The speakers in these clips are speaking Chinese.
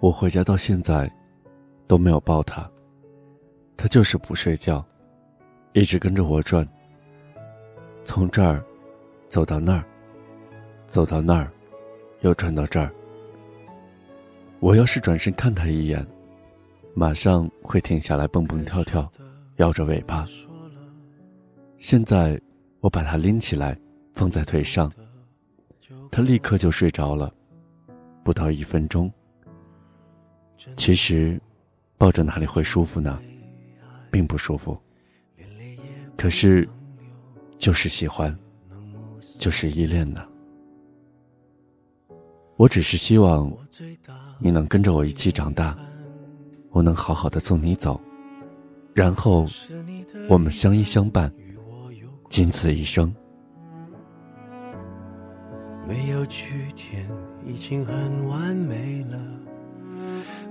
我回家到现在都没有抱他，他就是不睡觉，一直跟着我转。从这儿走到那儿，走到那儿，又转到这儿。我要是转身看他一眼，马上会停下来蹦蹦跳跳，摇着尾巴。现在我把他拎起来放在腿上，他立刻就睡着了，不到一分钟。其实，抱着哪里会舒服呢？并不舒服。可是，就是喜欢，就是依恋呢。我只是希望，你能跟着我一起长大，我能好好的送你走，然后，我们相依相伴，仅此一生。没有句点，已经很完美了。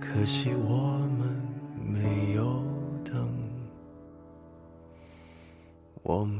可惜我们没有等，我们。